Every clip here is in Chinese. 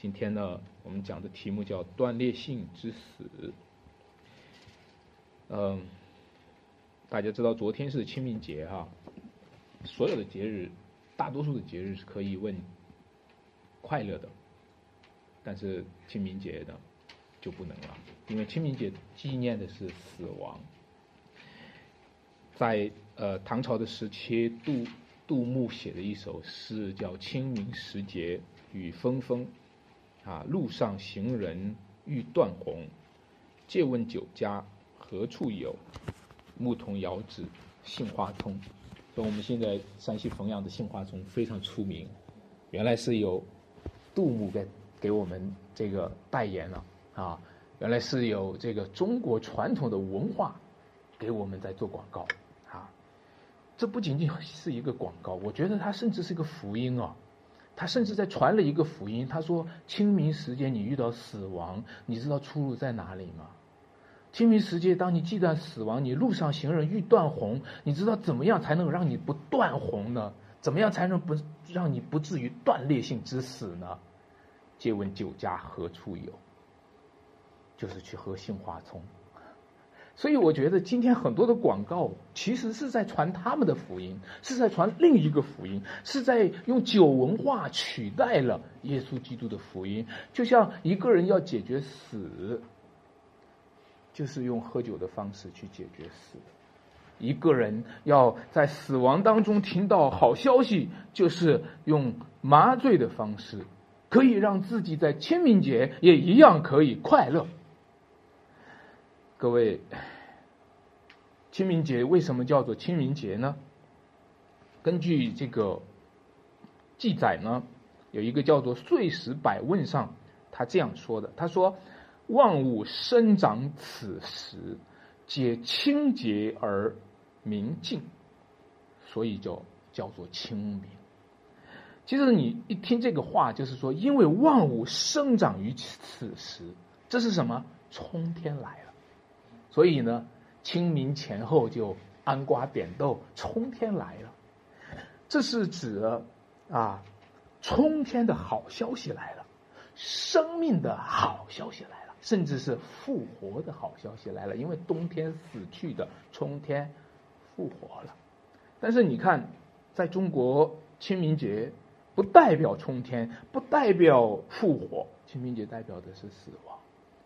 今天呢，我们讲的题目叫“断裂性之死”。嗯，大家知道昨天是清明节哈，所有的节日，大多数的节日是可以问快乐的，但是清明节呢就不能了，因为清明节纪念的是死亡。在呃唐朝的时期，杜杜牧写的一首诗叫《清明时节雨纷纷》，啊，路上行人欲断魂，借问酒家何处有？牧童遥指杏花村。说我们现在山西汾阳的杏花村非常出名，原来是有杜牧给给我们这个代言了啊，原来是有这个中国传统的文化给我们在做广告啊。这不仅仅是一个广告，我觉得它甚至是一个福音啊！他甚至在传了一个福音。他说：“清明时节你遇到死亡，你知道出路在哪里吗？清明时节，当你忌惮死亡，你路上行人欲断虹，你知道怎么样才能让你不断虹呢？怎么样才能不让你不至于断裂性之死呢？借问酒家何处有？就是去喝杏花村。”所以我觉得今天很多的广告其实是在传他们的福音，是在传另一个福音，是在用酒文化取代了耶稣基督的福音。就像一个人要解决死，就是用喝酒的方式去解决死；一个人要在死亡当中听到好消息，就是用麻醉的方式，可以让自己在清明节也一样可以快乐。各位，清明节为什么叫做清明节呢？根据这个记载呢，有一个叫做《岁时百问》上，他这样说的：“他说，万物生长此时，皆清洁而明净，所以就叫做清明。”其实你一听这个话，就是说，因为万物生长于此时，这是什么？春天来了。所以呢，清明前后就安瓜点豆，春天来了。这是指啊，春天的好消息来了，生命的好消息来了，甚至是复活的好消息来了。因为冬天死去的，春天复活了。但是你看，在中国清明节不代表春天，不代表复活，清明节代表的是死亡。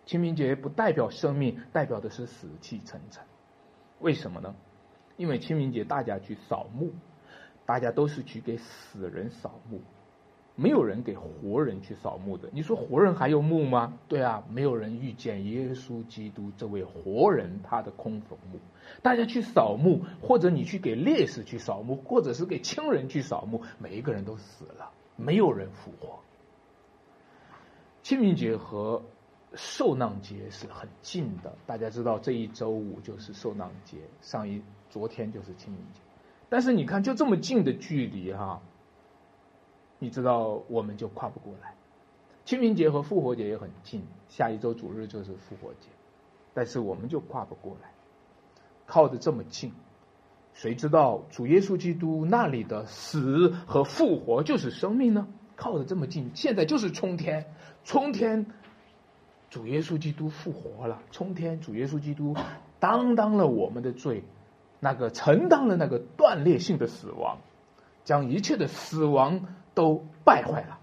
清明节不代表生命，代表的是死气沉沉。为什么呢？因为清明节大家去扫墓，大家都是去给死人扫墓，没有人给活人去扫墓的。你说活人还有墓吗？对啊，没有人遇见耶稣基督这位活人他的空坟墓。大家去扫墓，或者你去给烈士去扫墓，或者是给亲人去扫墓，每一个人都死了，没有人复活。清明节和受难节是很近的，大家知道这一周五就是受难节，上一昨天就是清明节，但是你看就这么近的距离哈，你知道我们就跨不过来。清明节和复活节也很近，下一周主日就是复活节，但是我们就跨不过来，靠的这么近，谁知道主耶稣基督那里的死和复活就是生命呢？靠的这么近，现在就是冲天，冲天。主耶稣基督复活了，冲天！主耶稣基督担当了我们的罪，那个承担了那个断裂性的死亡，将一切的死亡都败坏了。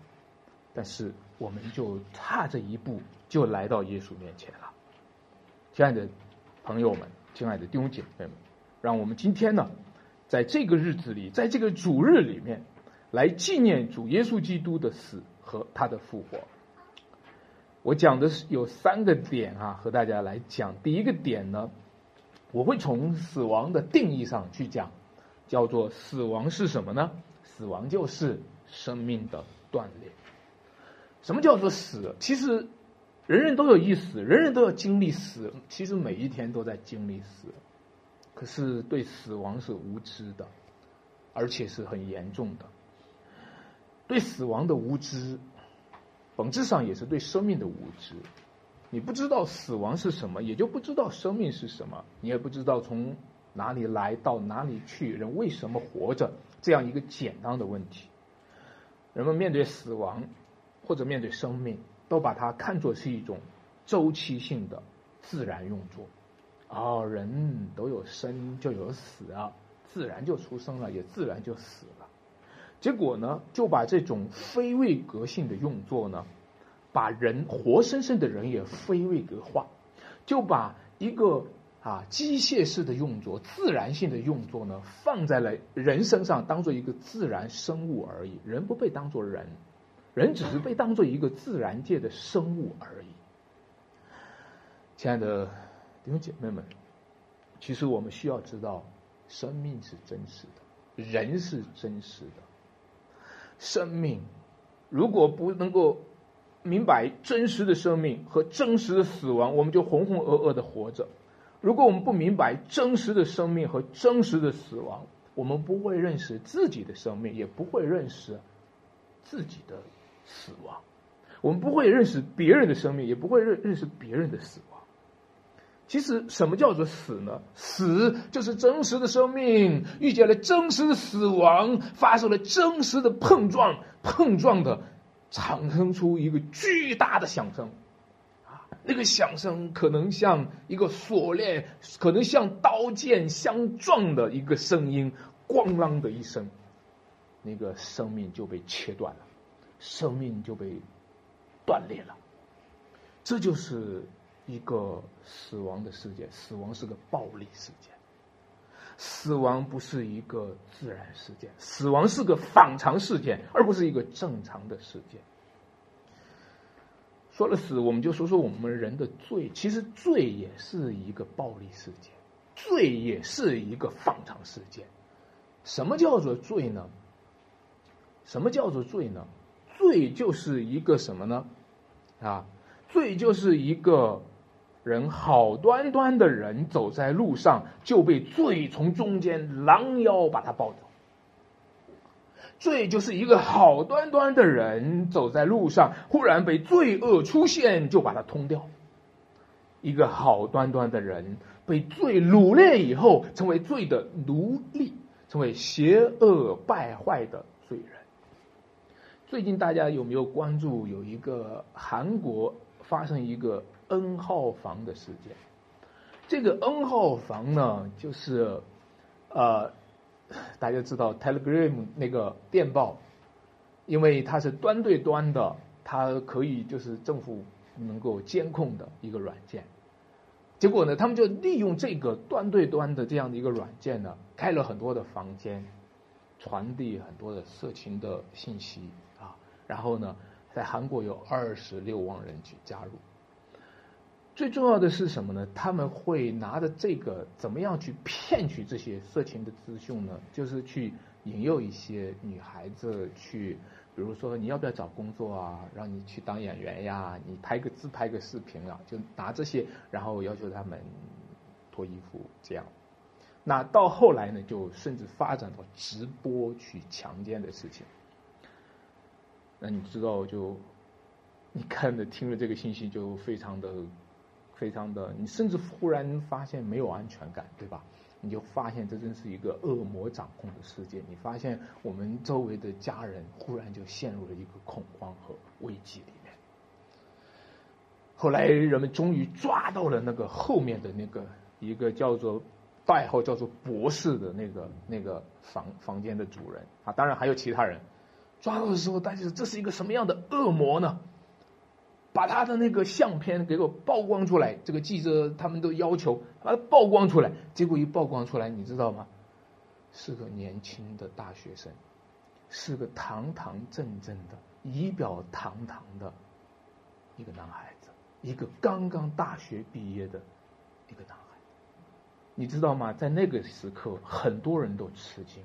但是我们就差这一步，就来到耶稣面前了。亲爱的朋友们，亲爱的弟兄姐妹们，让我们今天呢，在这个日子里，在这个主日里面，来纪念主耶稣基督的死和他的复活。我讲的是有三个点啊，和大家来讲。第一个点呢，我会从死亡的定义上去讲，叫做死亡是什么呢？死亡就是生命的断裂。什么叫做死？其实人人都有一死，人人都要经历死。其实每一天都在经历死，可是对死亡是无知的，而且是很严重的。对死亡的无知。本质上也是对生命的无知，你不知道死亡是什么，也就不知道生命是什么，你也不知道从哪里来到哪里去，人为什么活着这样一个简单的问题。人们面对死亡，或者面对生命，都把它看作是一种周期性的自然运作。啊，人都有生就有死啊，自然就出生了，也自然就死了。结果呢，就把这种非位格性的用作呢，把人活生生的人也非位格化，就把一个啊机械式的用作、自然性的用作呢，放在了人身上，当做一个自然生物而已。人不被当做人，人只是被当做一个自然界的生物而已。亲爱的。弟兄姐妹们，其实我们需要知道，生命是真实的，人是真实的。生命如果不能够明白真实的生命和真实的死亡，我们就浑浑噩噩的活着。如果我们不明白真实的生命和真实的死亡，我们不会认识自己的生命，也不会认识自己的死亡。我们不会认识别人的生命，也不会认认识别人的死亡。其实，什么叫做死呢？死就是真实的生命遇见了真实的死亡，发生了真实的碰撞，碰撞的产生出一个巨大的响声，啊，那个响声可能像一个锁链，可能像刀剑相撞的一个声音，咣啷的一声，那个生命就被切断了，生命就被断裂了，这就是。一个死亡的事件，死亡是个暴力事件。死亡不是一个自然事件，死亡是个反常事件，而不是一个正常的事件。说了死，我们就说说我们人的罪。其实罪也是一个暴力事件，罪也是一个反常事件。什么叫做罪呢？什么叫做罪呢？罪就是一个什么呢？啊，罪就是一个。人好端端的人走在路上，就被罪从中间拦腰把他抱走。罪就是一个好端端的人走在路上，忽然被罪恶出现，就把他通掉。一个好端端的人被罪掳掠以后，成为罪的奴隶，成为邪恶败坏的罪人。最近大家有没有关注？有一个韩国发生一个。N 号房的事件，这个 N 号房呢，就是呃，大家知道 Telegram 那个电报，因为它是端对端的，它可以就是政府能够监控的一个软件。结果呢，他们就利用这个端对端的这样的一个软件呢，开了很多的房间，传递很多的色情的信息啊。然后呢，在韩国有二十六万人去加入。最重要的是什么呢？他们会拿着这个怎么样去骗取这些色情的资讯呢？就是去引诱一些女孩子去，比如说你要不要找工作啊？让你去当演员呀？你拍个自拍个视频啊？就拿这些，然后要求他们脱衣服这样。那到后来呢，就甚至发展到直播去强奸的事情。那你知道，就你看的听了这个信息，就非常的。非常的，你甚至忽然发现没有安全感，对吧？你就发现这真是一个恶魔掌控的世界。你发现我们周围的家人忽然就陷入了一个恐慌和危机里面。后来人们终于抓到了那个后面的那个一个叫做代号叫做博士的那个那个房房间的主人啊，当然还有其他人。抓到的时候，大家说这是一个什么样的恶魔呢？把他的那个相片给我曝光出来，这个记者他们都要求把它曝光出来。结果一曝光出来，你知道吗？是个年轻的大学生，是个堂堂正正的、仪表堂堂的一个男孩子，一个刚刚大学毕业的一个男孩。你知道吗？在那个时刻，很多人都吃惊。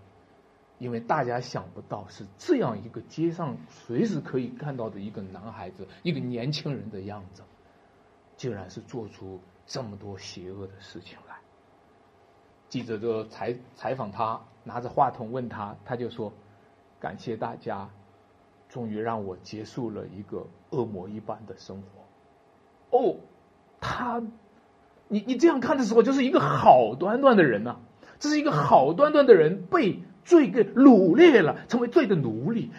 因为大家想不到是这样一个街上随时可以看到的一个男孩子，一个年轻人的样子，竟然是做出这么多邪恶的事情来。记者就采采访他，拿着话筒问他，他就说：“感谢大家，终于让我结束了一个恶魔一般的生活。”哦，他，你你这样看的时候，就是一个好端端的人呐，这是一个好端端的人被。罪给掳掠了，成为罪的奴隶。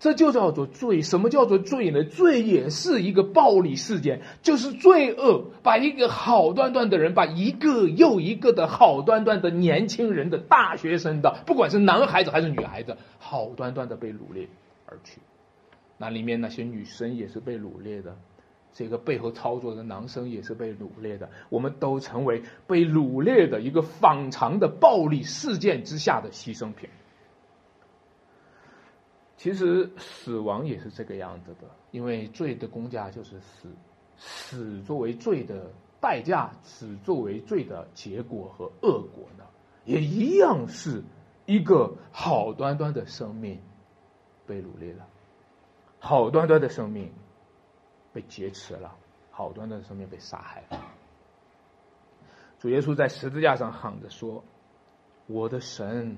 这就叫做罪。什么叫做罪呢？罪也是一个暴力事件，就是罪恶把一个好端端的人，把一个又一个的好端端的年轻人的大学生的，不管是男孩子还是女孩子，好端端的被掳掠而去。那里面那些女生也是被掳掠的，这个背后操作的男生也是被掳掠的，我们都成为被掳掠的一个反常的暴力事件之下的牺牲品。其实死亡也是这个样子的，因为罪的公价就是死，死作为罪的代价，死作为罪的结果和恶果呢，也一样是一个好端端的生命被掳掠了，好端端的生命被劫持了，好端端的生命被杀害了。主耶稣在十字架上喊着说：“我的神，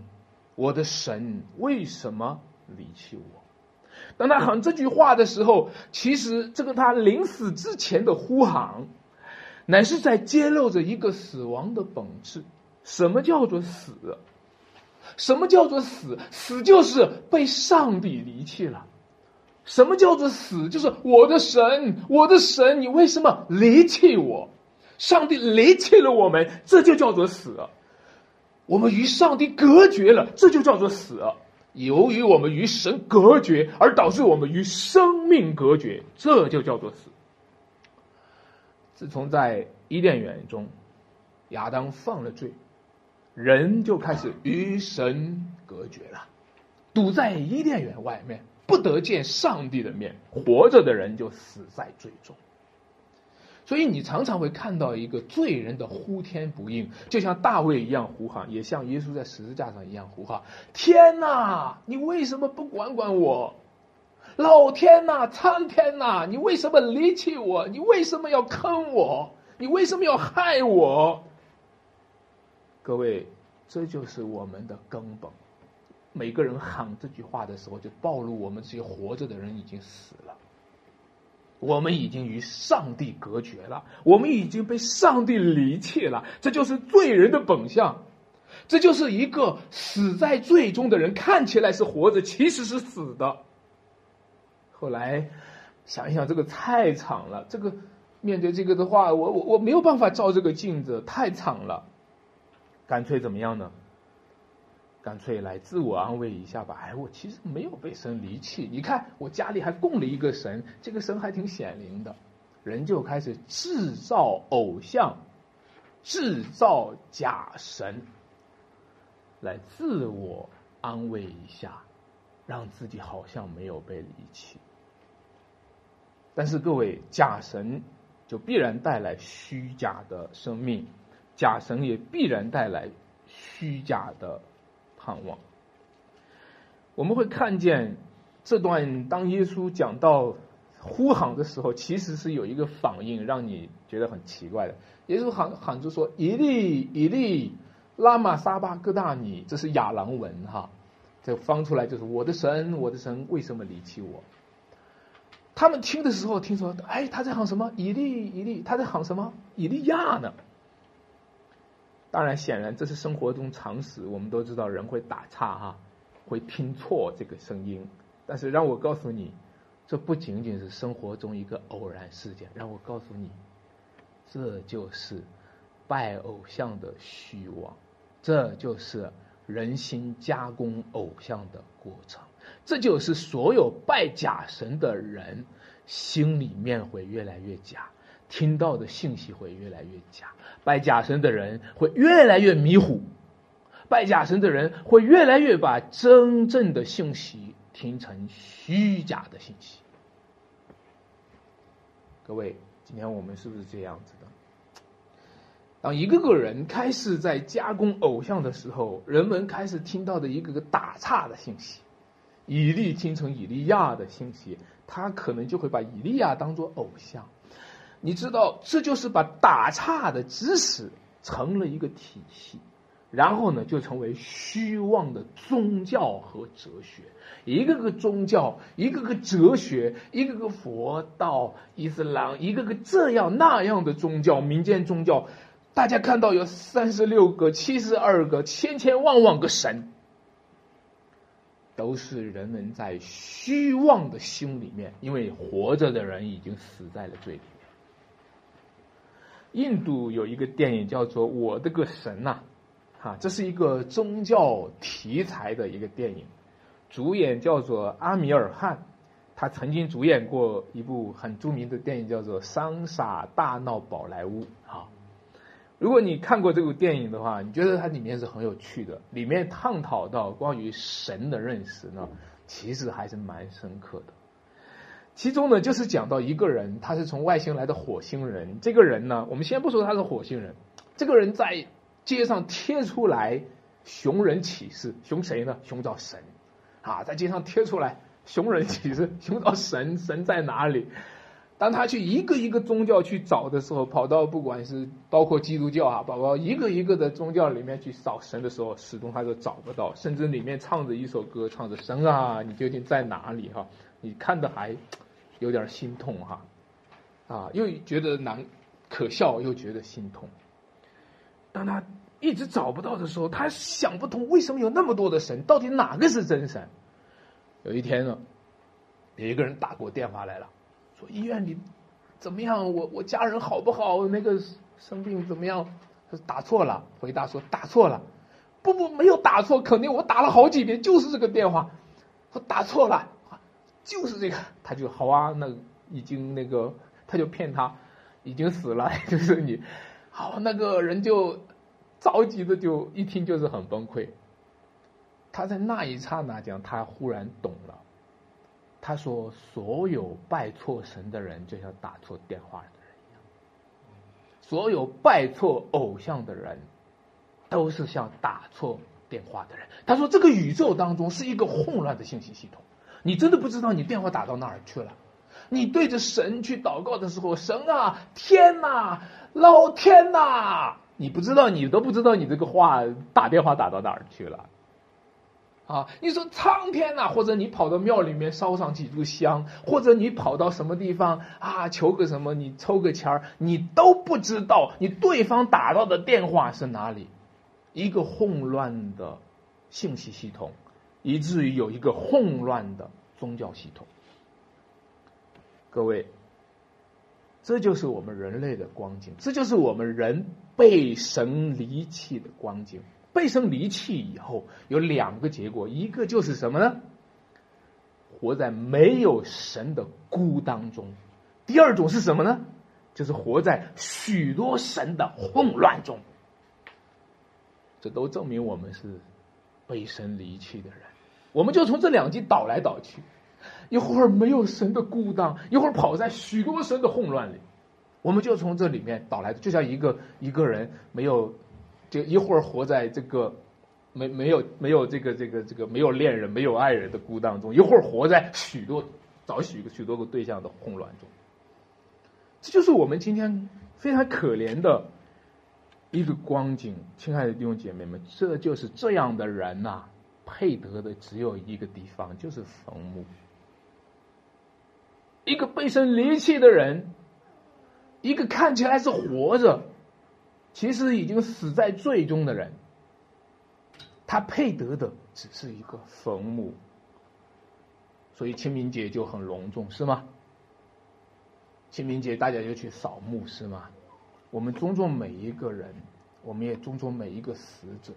我的神，为什么？”离弃我。当他喊这句话的时候，其实这个他临死之前的呼喊，乃是在揭露着一个死亡的本质。什么叫做死？什么叫做死？死就是被上帝离弃了。什么叫做死？就是我的神，我的神，你为什么离弃我？上帝离弃了我们，这就叫做死。我们与上帝隔绝了，这就叫做死。由于我们与神隔绝，而导致我们与生命隔绝，这就叫做死。自从在伊甸园中，亚当犯了罪，人就开始与神隔绝了，堵在伊甸园外面，不得见上帝的面，活着的人就死在罪中。所以你常常会看到一个罪人的呼天不应，就像大卫一样呼喊，也像耶稣在十字架上一样呼喊：“天哪，你为什么不管管我？老天呐，苍天呐，你为什么离弃我？你为什么要坑我？你为什么要害我？”各位，这就是我们的根本。每个人喊这句话的时候，就暴露我们这些活着的人已经死了。我们已经与上帝隔绝了，我们已经被上帝离弃了，这就是罪人的本相，这就是一个死在罪中的人，看起来是活着，其实是死的。后来想一想，这个太惨了，这个面对这个的话，我我我没有办法照这个镜子，太惨了，干脆怎么样呢？干脆来自我安慰一下吧。哎，我其实没有被神离弃。你看，我家里还供了一个神，这个神还挺显灵的。人就开始制造偶像，制造假神，来自我安慰一下，让自己好像没有被离弃。但是各位，假神就必然带来虚假的生命，假神也必然带来虚假的。盼望，我们会看见这段当耶稣讲到呼喊的时候，其实是有一个反应让你觉得很奇怪的。耶稣喊喊着说：“以利以利，拉玛撒巴哥大尼。”这是亚兰文哈，这翻出来就是“我的神，我的神，为什么离弃我？”他们听的时候听说，哎，他在喊什么？以利以利，他在喊什么？以利亚呢？当然，显然这是生活中常识。我们都知道人会打岔哈，会听错这个声音。但是让我告诉你，这不仅仅是生活中一个偶然事件。让我告诉你，这就是拜偶像的虚妄，这就是人心加工偶像的过程，这就是所有拜假神的人心里面会越来越假。听到的信息会越来越假，拜假神的人会越来越迷糊，拜假神的人会越来越把真正的信息听成虚假的信息。各位，今天我们是不是这样子的？当一个个人开始在加工偶像的时候，人们开始听到的一个个打岔的信息，以利听成以利亚的信息，他可能就会把以利亚当做偶像。你知道，这就是把打岔的知识成了一个体系，然后呢，就成为虚妄的宗教和哲学。一个个宗教，一个个哲学，一个个佛道、伊斯兰，一个个这样那样的宗教，民间宗教，大家看到有三十六个、七十二个、千千万万个神，都是人们在虚妄的心里面，因为活着的人已经死在了罪里面。印度有一个电影叫做《我的个神》呐，哈，这是一个宗教题材的一个电影，主演叫做阿米尔汗，他曾经主演过一部很著名的电影叫做《桑傻大闹宝莱坞》啊。如果你看过这部电影的话，你觉得它里面是很有趣的，里面探讨到关于神的认识呢，其实还是蛮深刻的。其中呢，就是讲到一个人，他是从外星来的火星人。这个人呢，我们先不说他是火星人，这个人在街上贴出来寻人启事，寻谁呢？寻找神啊，在街上贴出来寻人启事，寻 找神，神在哪里？当他去一个一个宗教去找的时候，跑到不管是包括基督教啊，包括一个一个的宗教里面去找神的时候，始终他都找不到，甚至里面唱着一首歌，唱着神啊，你究竟在哪里哈？你看的还有点心痛哈，啊，又觉得难可笑，又觉得心痛。当他一直找不到的时候，他想不通为什么有那么多的神，到底哪个是真神？有一天呢，有一个人打过电话来了。说医院里怎么样？我我家人好不好？那个生病怎么样？打错了，回答说打错了。不不，没有打错，肯定我打了好几遍，就是这个电话。我打错了，就是这个。他就好啊，那已经那个，他就骗他，已经死了，就是你。好，那个人就着急的就一听就是很崩溃。他在那一刹那讲，他忽然懂了。他说：“所有拜错神的人，就像打错电话的人一样；所有拜错偶像的人，都是像打错电话的人。”他说：“这个宇宙当中是一个混乱的信息系统，你真的不知道你电话打到哪儿去了。你对着神去祷告的时候，神啊，天哪，老天呐，你不知道，你都不知道你这个话打电话打到哪儿去了。”啊，你说苍天呐，或者你跑到庙里面烧上几炷香，或者你跑到什么地方啊求个什么，你抽个签儿，你都不知道你对方打到的电话是哪里，一个混乱的信息系统，以至于有一个混乱的宗教系统。各位，这就是我们人类的光景，这就是我们人被神离弃的光景。被神离弃以后，有两个结果，一个就是什么呢？活在没有神的孤当中；第二种是什么呢？就是活在许多神的混乱中。这都证明我们是背神离弃的人。我们就从这两极倒来倒去，一会儿没有神的孤当，一会儿跑在许多神的混乱里。我们就从这里面倒来，就像一个一个人没有。就一会儿活在这个没没有没有这个这个这个没有恋人没有爱人的孤单中，一会儿活在许多找许许多个对象的混乱中，这就是我们今天非常可怜的一个光景。亲爱的弟兄姐妹们，这就是这样的人呐，配得的只有一个地方，就是坟墓。一个被神离弃的人，一个看起来是活着。其实已经死在最终的人，他配得的只是一个坟墓。所以清明节就很隆重，是吗？清明节大家就去扫墓，是吗？我们尊重每一个人，我们也尊重每一个死者。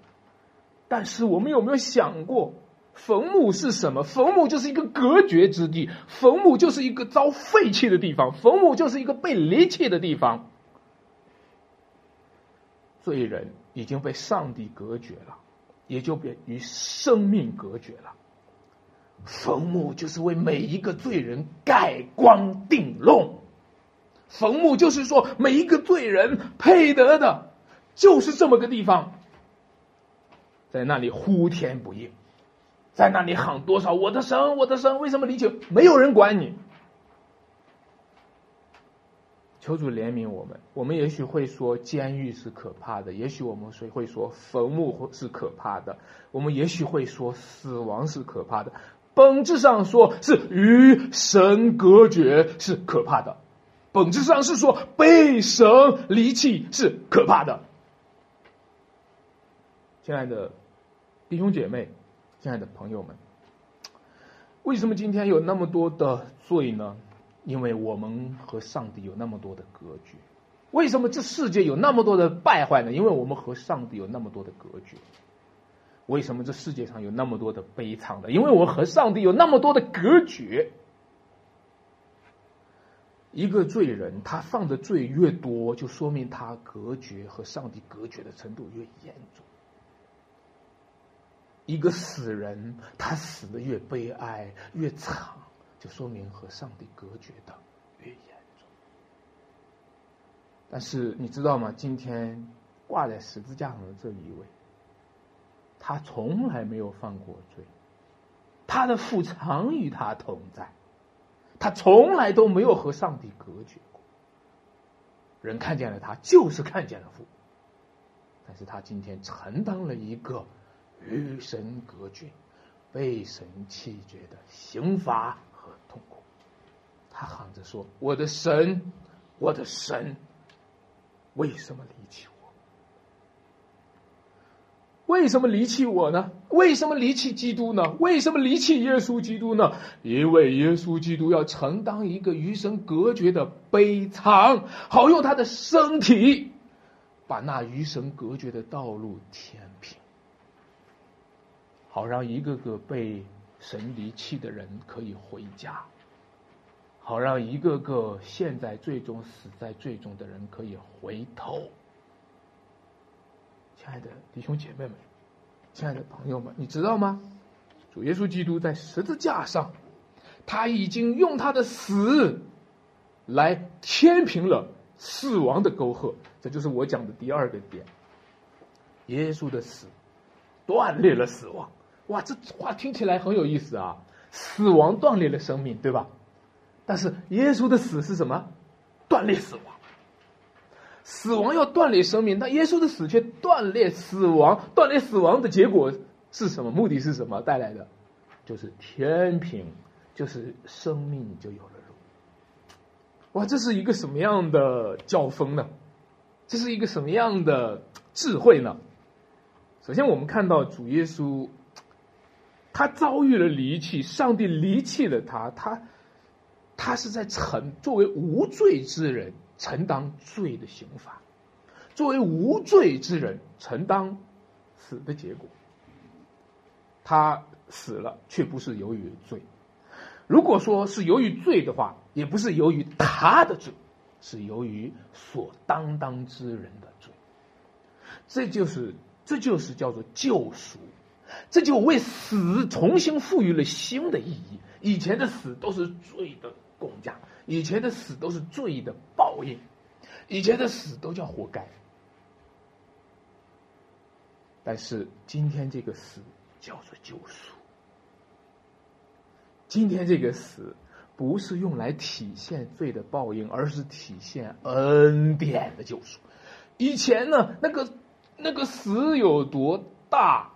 但是我们有没有想过，坟墓是什么？坟墓就是一个隔绝之地，坟墓就是一个遭废弃的地方，坟墓就是一个被离弃的地方。罪人已经被上帝隔绝了，也就被与生命隔绝了。坟墓就是为每一个罪人盖棺定论，坟墓就是说每一个罪人配得的，就是这么个地方，在那里呼天不应，在那里喊多少我的神，我的神，为什么离弃？没有人管你。求主怜悯我们。我们也许会说监狱是可怕的，也许我们谁会说坟墓是可怕的，我们也许会说死亡是可怕的。本质上说是与神隔绝是可怕的，本质上是说被神离弃是可怕的。亲爱的弟兄姐妹，亲爱的朋友们，为什么今天有那么多的罪呢？因为我们和上帝有那么多的隔绝。为什么这世界有那么多的败坏呢？因为我们和上帝有那么多的隔绝。为什么这世界上有那么多的悲惨的？因为我和上帝有那么多的隔绝。一个罪人，他犯的罪越多，就说明他隔绝和上帝隔绝的程度越严重。一个死人，他死的越悲哀、越惨，就说明和上帝隔绝的越严重。但是你知道吗？今天挂在十字架上的这一位，他从来没有犯过罪，他的父常与他同在。他从来都没有和上帝隔绝过，人看见了他，就是看见了父。但是他今天承担了一个与神隔绝、被神弃绝的刑罚和痛苦。他喊着说：“我的神，我的神，为什么离弃我？”为什么离弃我呢？为什么离弃基督呢？为什么离弃耶稣基督呢？因为耶稣基督要承担一个与神隔绝的悲惨，好用他的身体把那与神隔绝的道路填平，好让一个个被神离弃的人可以回家，好让一个个现在最终死在最终的人可以回头。亲爱的弟兄姐妹们，亲爱的朋友们，你知道吗？主耶稣基督在十字架上，他已经用他的死来填平了死亡的沟壑。这就是我讲的第二个点。耶稣的死断裂了死亡。哇，这话听起来很有意思啊！死亡断裂了生命，对吧？但是耶稣的死是什么？断裂死亡。死亡要断裂生命，但耶稣的死却断裂死亡。断裂死亡的结果是什么？目的是什么带来的？就是天平，就是生命就有了路。哇，这是一个什么样的教风呢？这是一个什么样的智慧呢？首先，我们看到主耶稣，他遭遇了离弃，上帝离弃了他，他他是在承作为无罪之人。承担罪的刑罚，作为无罪之人承担死的结果。他死了，却不是由于罪。如果说是由于罪的话，也不是由于他的罪，是由于所担当之人的罪。这就是这就是叫做救赎，这就为死重新赋予了新的意义。以前的死都是罪的公价。以前的死都是罪的报应，以前的死都叫活该。但是今天这个死叫做救赎。今天这个死不是用来体现罪的报应，而是体现恩典的救赎。以前呢，那个那个死有多大，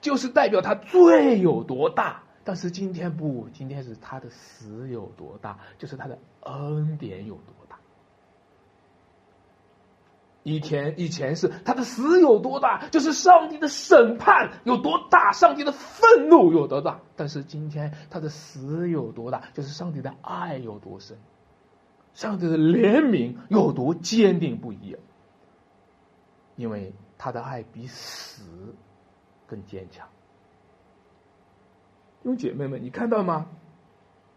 就是代表他罪有多大。但是今天不，今天是他的死有多大，就是他的恩典有多大。以前以前是他的死有多大，就是上帝的审判有多大，上帝的愤怒有多大。但是今天他的死有多大，就是上帝的爱有多深，上帝的怜悯有多坚定不移。因为他的爱比死更坚强。弟兄姐妹们，你看到吗？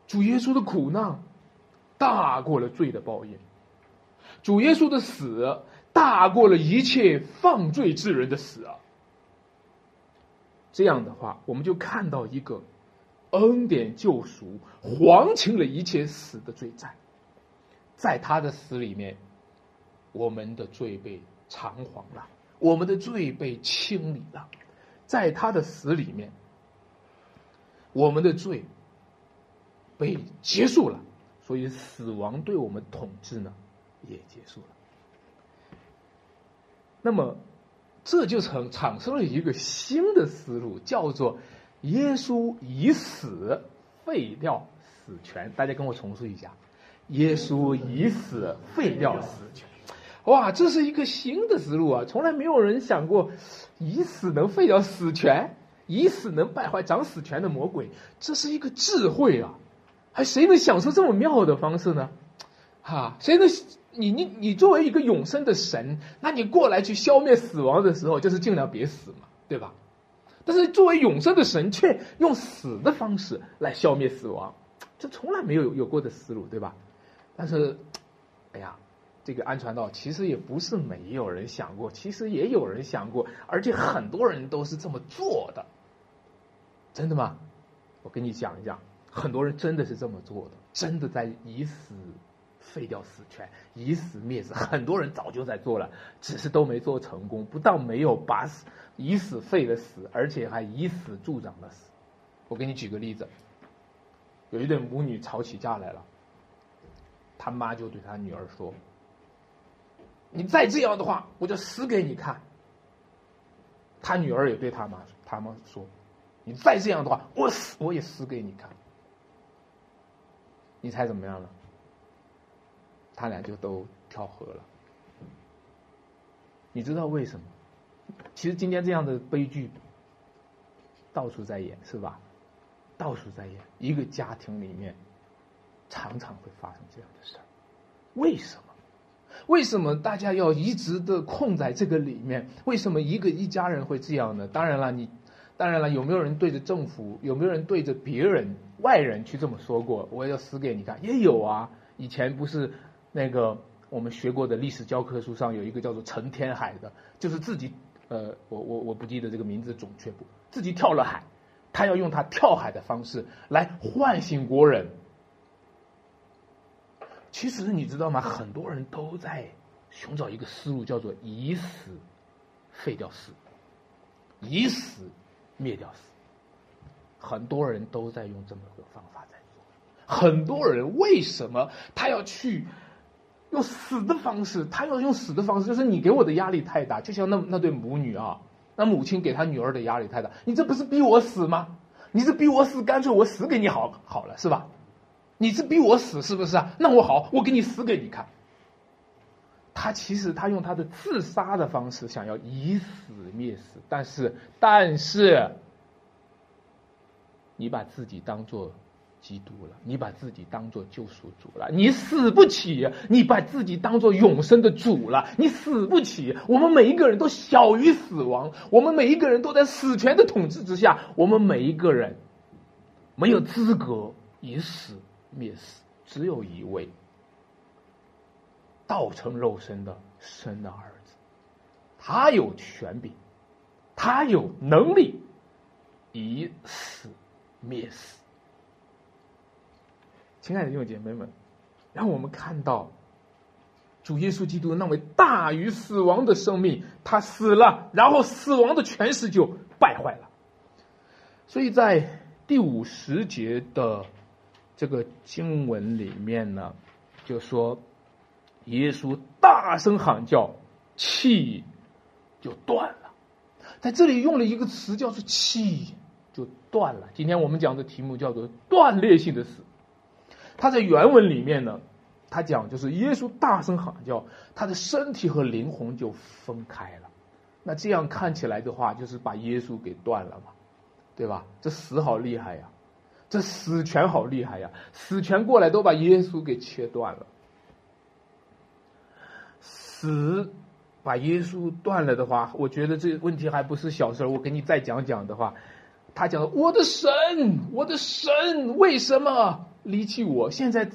主耶稣的苦难大过了罪的报应，主耶稣的死大过了一切犯罪之人的死啊！这样的话，我们就看到一个恩典救赎，还清了一切死的罪债。在他的死里面，我们的罪被偿还了，我们的罪被清理了。在他的死里面。我们的罪被结束了，所以死亡对我们统治呢也结束了。那么这就成产生了一个新的思路，叫做耶稣以死废掉死权。大家跟我重述一下：耶稣以死废掉死权。哇，这是一个新的思路啊！从来没有人想过以死能废掉死权。以死能败坏掌死权的魔鬼，这是一个智慧啊！还谁能想出这么妙的方式呢？哈，谁能？你你你作为一个永生的神，那你过来去消灭死亡的时候，就是尽量别死嘛，对吧？但是作为永生的神，却用死的方式来消灭死亡，这从来没有有过的思路，对吧？但是，哎呀。这个安传道其实也不是没有人想过，其实也有人想过，而且很多人都是这么做的。真的吗？我跟你讲一讲，很多人真的是这么做的，真的在以死废掉死权，以死灭死。很多人早就在做了，只是都没做成功。不但没有把死以死废了死，而且还以死助长了死。我给你举个例子，有一对母女吵起架来了，他妈就对他女儿说。你再这样的话，我就死给你看。他女儿也对他妈他妈说：“你再这样的话，我死我也死给你看。”你猜怎么样了？他俩就都跳河了。你知道为什么？其实今天这样的悲剧到处在演，是吧？到处在演，一个家庭里面常常会发生这样的事儿，为什么？为什么大家要一直的困在这个里面？为什么一个一家人会这样呢？当然了，你，当然了，有没有人对着政府，有没有人对着别人、外人去这么说过？我要死给你看，也有啊。以前不是那个我们学过的历史教科书上有一个叫做陈天海的，就是自己，呃，我我我不记得这个名字准确不？自己跳了海，他要用他跳海的方式来唤醒国人。其实你知道吗？很多人都在寻找一个思路，叫做以死废掉死，以死灭掉死。很多人都在用这么个方法在做。很多人为什么他要去用死的方式？他要用死的方式，就是你给我的压力太大。就像那那对母女啊，那母亲给他女儿的压力太大。你这不是逼我死吗？你是逼我死，干脆我死给你好好了，是吧？你是逼我死是不是啊？那我好，我给你死给你看。他其实他用他的自杀的方式想要以死灭死，但是但是，你把自己当做基督了，你把自己当做救赎主了，你死不起，你把自己当做永生的主了，你死不起。我们每一个人都小于死亡，我们每一个人都在死权的统治之下，我们每一个人没有资格以死。灭死，只有一位，道成肉身的生的儿子，他有权柄，他有能力，以死灭死。亲爱的弟兄姐妹们，让我们看到主耶稣基督那位大于死亡的生命，他死了，然后死亡的权势就败坏了。所以在第五十节的。这个经文里面呢，就说耶稣大声喊叫，气就断了。在这里用了一个词叫做“气就断了”。今天我们讲的题目叫做“断裂性的死”。他在原文里面呢，他讲就是耶稣大声喊叫，他的身体和灵魂就分开了。那这样看起来的话，就是把耶稣给断了嘛，对吧？这死好厉害呀！这死权好厉害呀！死权过来都把耶稣给切断了。死把耶稣断了的话，我觉得这问题还不是小事儿。我给你再讲讲的话，他讲我的神，我的神，为什么离弃我？现在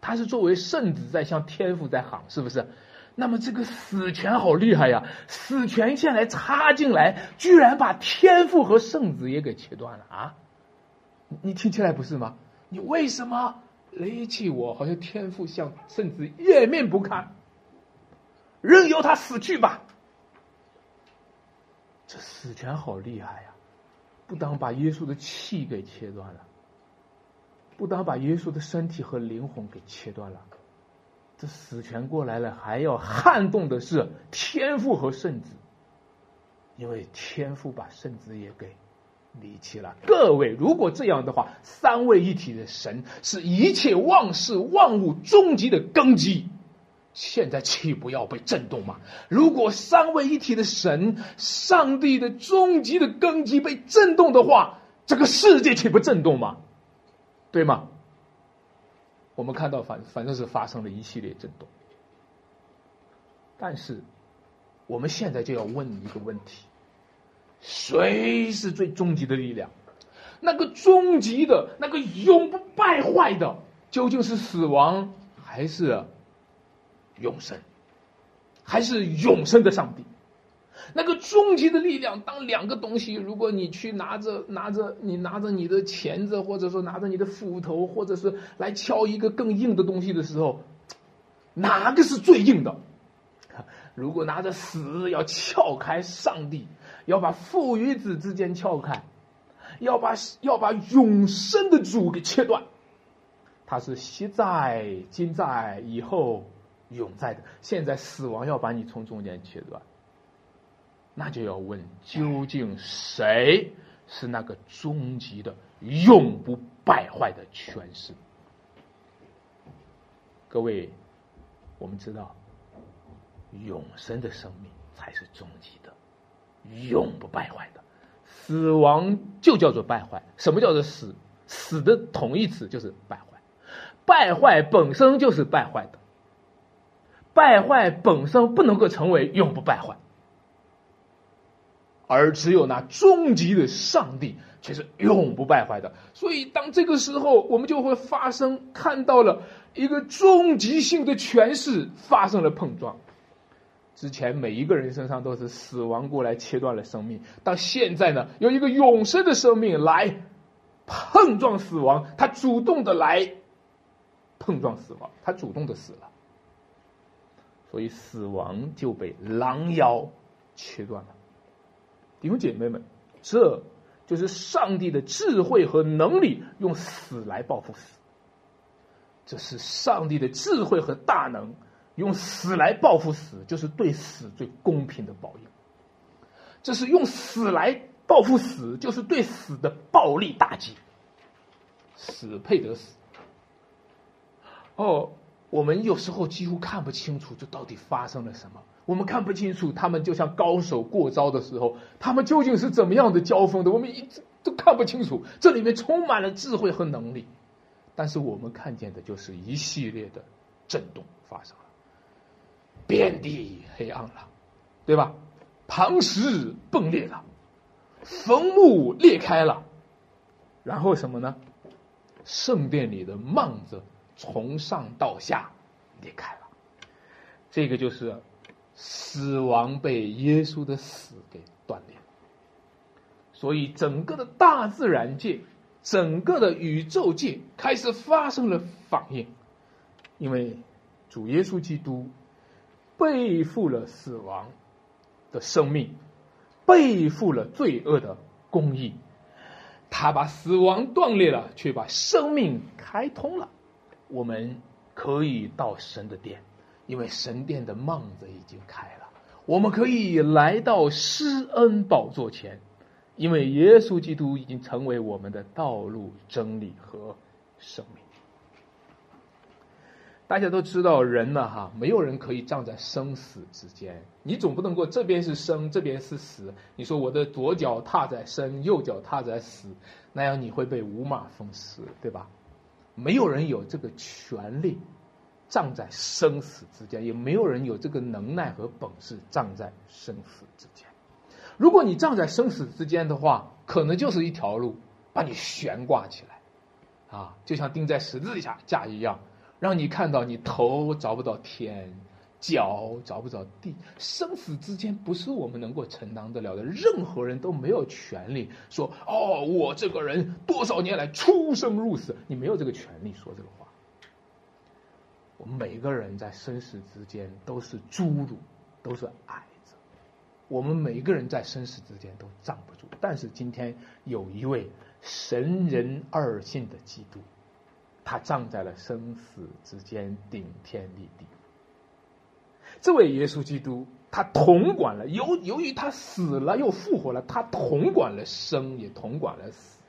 他是作为圣子在向天父在喊，是不是？那么这个死权好厉害呀！死权现在插进来，居然把天父和圣子也给切断了啊！你听起来不是吗？你为什么离弃我？好像天父像甚至掩面不看，任由他死去吧。这死权好厉害呀！不当把耶稣的气给切断了，不当把耶稣的身体和灵魂给切断了，这死权过来了，还要撼动的是天父和圣子，因为天父把圣子也给。离弃了各位，如果这样的话，三位一体的神是一切万事万物终极的根基，现在岂不要被震动吗？如果三位一体的神、上帝的终极的根基被震动的话，这个世界岂不震动吗？对吗？我们看到反反正是发生了一系列震动，但是我们现在就要问一个问题：谁是最终极的力量？那个终极的、那个永不败坏的，究竟是死亡还是永生？还是永生的上帝？那个终极的力量，当两个东西，如果你去拿着拿着你拿着你的钳子，或者说拿着你的斧头，或者是来敲一个更硬的东西的时候，哪个是最硬的？如果拿着死要撬开上帝，要把父与子之间撬开，要把要把永生的主给切断，他是昔在、今在、以后永在的。现在死亡要把你从中间切断。那就要问，究竟谁是那个终极的、永不败坏的诠释？各位，我们知道，永生的生命才是终极的、永不败坏的。死亡就叫做败坏。什么叫做死？死的同义词就是败坏。败坏本身就是败坏的。败坏本身不能够成为永不败坏。而只有那终极的上帝却是永不败坏的，所以当这个时候，我们就会发生看到了一个终极性的诠释发生了碰撞。之前每一个人身上都是死亡过来切断了生命，到现在呢，有一个永生的生命来碰撞死亡，他主动的来碰撞死亡，他主动的死了，所以死亡就被狼妖切断了。弟兄姐妹们，这就是上帝的智慧和能力，用死来报复死。这是上帝的智慧和大能，用死来报复死，就是对死最公平的报应。这是用死来报复死，就是对死的暴力打击。死配得死。哦，我们有时候几乎看不清楚，这到底发生了什么。我们看不清楚，他们就像高手过招的时候，他们究竟是怎么样的交锋的？我们一直都看不清楚。这里面充满了智慧和能力，但是我们看见的就是一系列的震动发生了，遍地黑暗了，对吧？磐石崩裂了，坟墓裂开了，然后什么呢？圣殿里的幔子从上到下裂开了，这个就是。死亡被耶稣的死给锻炼，所以整个的大自然界、整个的宇宙界开始发生了反应，因为主耶稣基督背负了死亡的生命，背负了罪恶的公义，他把死亡断裂了，却把生命开通了，我们可以到神的殿。因为神殿的幔子已经开了，我们可以来到施恩宝座前，因为耶稣基督已经成为我们的道路、真理和生命。大家都知道，人呢，哈，没有人可以站在生死之间。你总不能够这边是生，这边是死。你说我的左脚踏在生，右脚踏在死，那样你会被五马分尸，对吧？没有人有这个权利。站在生死之间，也没有人有这个能耐和本事站在生死之间。如果你站在生死之间的话，可能就是一条路，把你悬挂起来，啊，就像钉在十字架架一样，让你看到你头找不到天，脚着不着地。生死之间不是我们能够承担得了的，任何人都没有权利说：“哦，我这个人多少年来出生入死。”你没有这个权利说这个话。我们每个人在生死之间都是侏儒，都是矮子。我们每一个人在生死之间都站不住。但是今天有一位神人二性的基督，他站在了生死之间，顶天立地。这位耶稣基督，他统管了由由于他死了又复活了，他统管了生，也统管了死。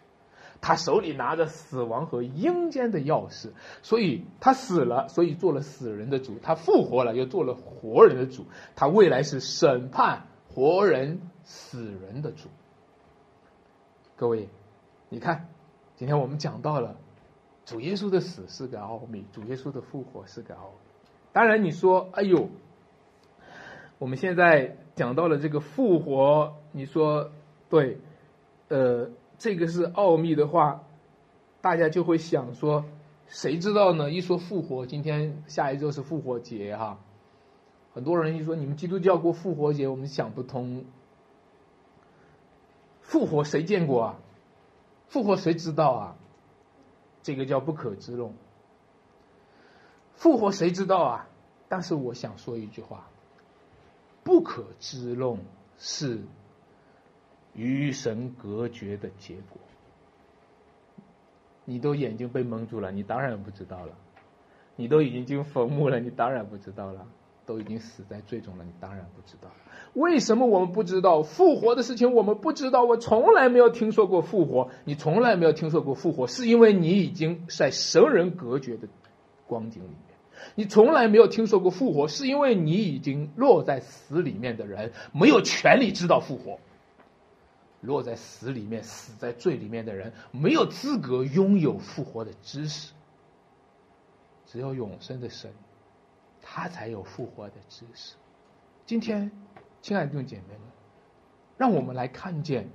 他手里拿着死亡和阴间的钥匙，所以他死了，所以做了死人的主；他复活了，又做了活人的主。他未来是审判活人、死人的主。各位，你看，今天我们讲到了主耶稣的死是个奥秘，主耶稣的复活是个奥秘。当然，你说，哎呦，我们现在讲到了这个复活，你说对，呃，这个是奥秘的话，大家就会想说，谁知道呢？一说复活，今天下一周是复活节哈，很多人一说你们基督教过复活节，我们想不通。复活谁见过啊？复活谁知道啊？这个叫不可知论。复活谁知道啊？但是我想说一句话：不可知论是与神隔绝的结果。你都眼睛被蒙住了，你当然不知道了；你都已经进坟墓了，你当然不知道了；都已经死在最终了，你当然不知道。为什么我们不知道复活的事情？我们不知道，我从来没有听说过复活。你从来没有听说过复活，是因为你已经在神人隔绝的光景里面。你从来没有听说过复活，是因为你已经落在死里面的人没有权利知道复活。落在死里面、死在罪里面的人没有资格拥有复活的知识。只有永生的神，他才有复活的知识。今天。亲爱的弟兄姐妹们，让我们来看见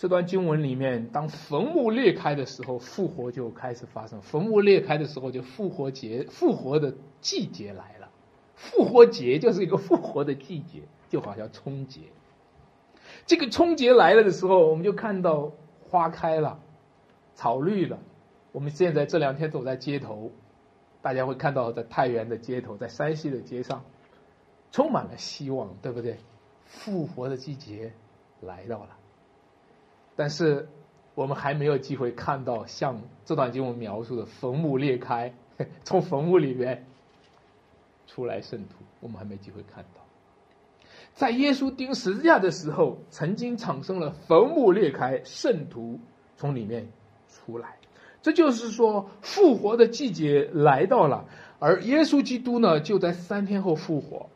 这段经文里面，当坟墓裂开的时候，复活就开始发生。坟墓裂开的时候，就复活节、复活的季节来了。复活节就是一个复活的季节，就好像春节。这个春节来了的时候，我们就看到花开了，草绿了。我们现在这两天走在街头，大家会看到在太原的街头，在山西的街上。充满了希望，对不对？复活的季节来到了，但是我们还没有机会看到像这段经文描述的坟墓裂开，从坟墓里面出来圣徒，我们还没机会看到。在耶稣钉十字架的时候，曾经产生了坟墓裂开，圣徒从里面出来。这就是说，复活的季节来到了，而耶稣基督呢，就在三天后复活。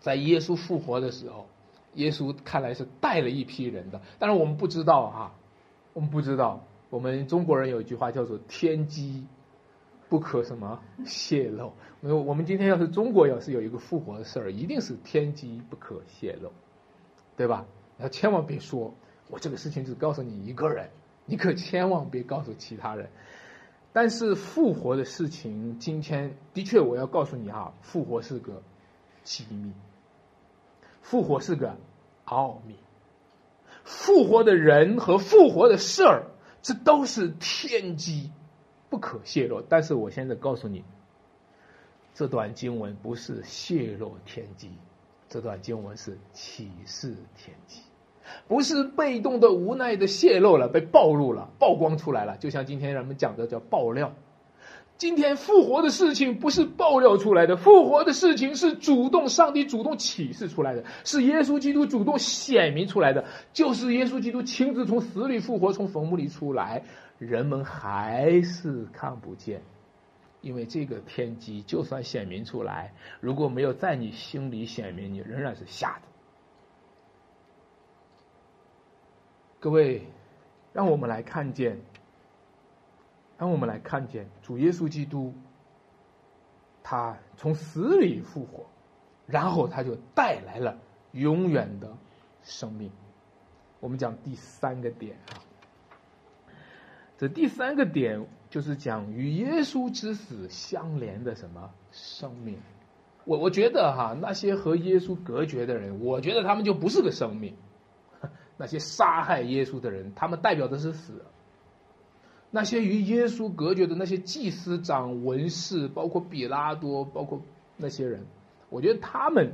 在耶稣复活的时候，耶稣看来是带了一批人的，但是我们不知道哈，我们不知道。我们中国人有一句话叫做“天机不可什么泄露”。没有，我们今天要是中国要是有一个复活的事儿，一定是天机不可泄露，对吧？要千万别说，我这个事情只告诉你一个人，你可千万别告诉其他人。但是复活的事情，今天的确我要告诉你哈，复活是个机密。复活是个奥秘，复活的人和复活的事儿，这都是天机，不可泄露。但是我现在告诉你，这段经文不是泄露天机，这段经文是启示天机，不是被动的、无奈的泄露了，被暴露了、曝光出来了。就像今天人们讲的叫爆料。今天复活的事情不是爆料出来的，复活的事情是主动上帝主动启示出来的，是耶稣基督主动显明出来的，就是耶稣基督亲自从死里复活，从坟墓里出来，人们还是看不见，因为这个天机就算显明出来，如果没有在你心里显明，你仍然是瞎的。各位，让我们来看见。让我们来看见主耶稣基督，他从死里复活，然后他就带来了永远的生命。我们讲第三个点啊，这第三个点就是讲与耶稣之死相连的什么生命。我我觉得哈，那些和耶稣隔绝的人，我觉得他们就不是个生命。那些杀害耶稣的人，他们代表的是死。那些与耶稣隔绝的那些祭司长、文士，包括比拉多，包括那些人，我觉得他们，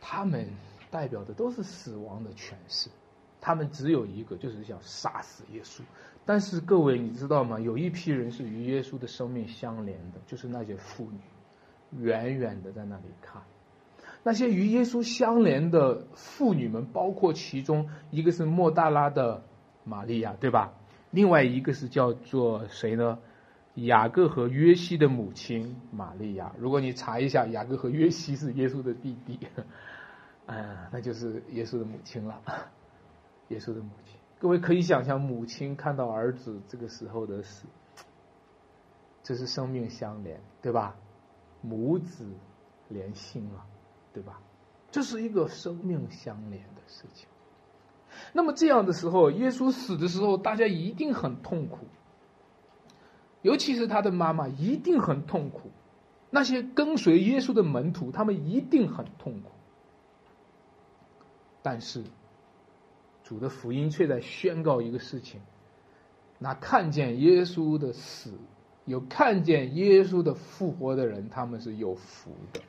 他们代表的都是死亡的权势，他们只有一个，就是想杀死耶稣。但是各位，你知道吗？有一批人是与耶稣的生命相连的，就是那些妇女，远远的在那里看。那些与耶稣相连的妇女们，包括其中一个是莫大拉的。玛利亚，对吧？另外一个是叫做谁呢？雅各和约西的母亲玛利亚。如果你查一下，雅各和约西是耶稣的弟弟，啊，那就是耶稣的母亲了。耶稣的母亲，各位可以想象，母亲看到儿子这个时候的死，这是生命相连，对吧？母子连心了，对吧？这是一个生命相连的事情。那么这样的时候，耶稣死的时候，大家一定很痛苦，尤其是他的妈妈一定很痛苦，那些跟随耶稣的门徒，他们一定很痛苦。但是，主的福音却在宣告一个事情：那看见耶稣的死，有看见耶稣的复活的人，他们是有福的。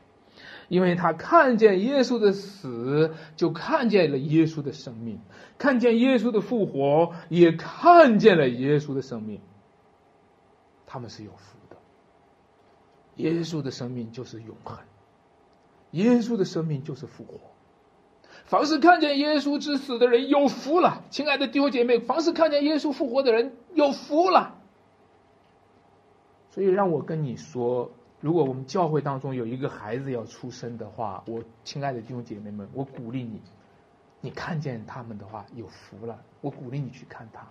因为他看见耶稣的死，就看见了耶稣的生命；看见耶稣的复活，也看见了耶稣的生命。他们是有福的。耶稣的生命就是永恒，耶稣的生命就是复活。凡是看见耶稣之死的人有福了，亲爱的弟兄姐妹；凡是看见耶稣复活的人有福了。所以，让我跟你说。如果我们教会当中有一个孩子要出生的话，我亲爱的弟兄姐妹们，我鼓励你，你看见他们的话有福了。我鼓励你去看他。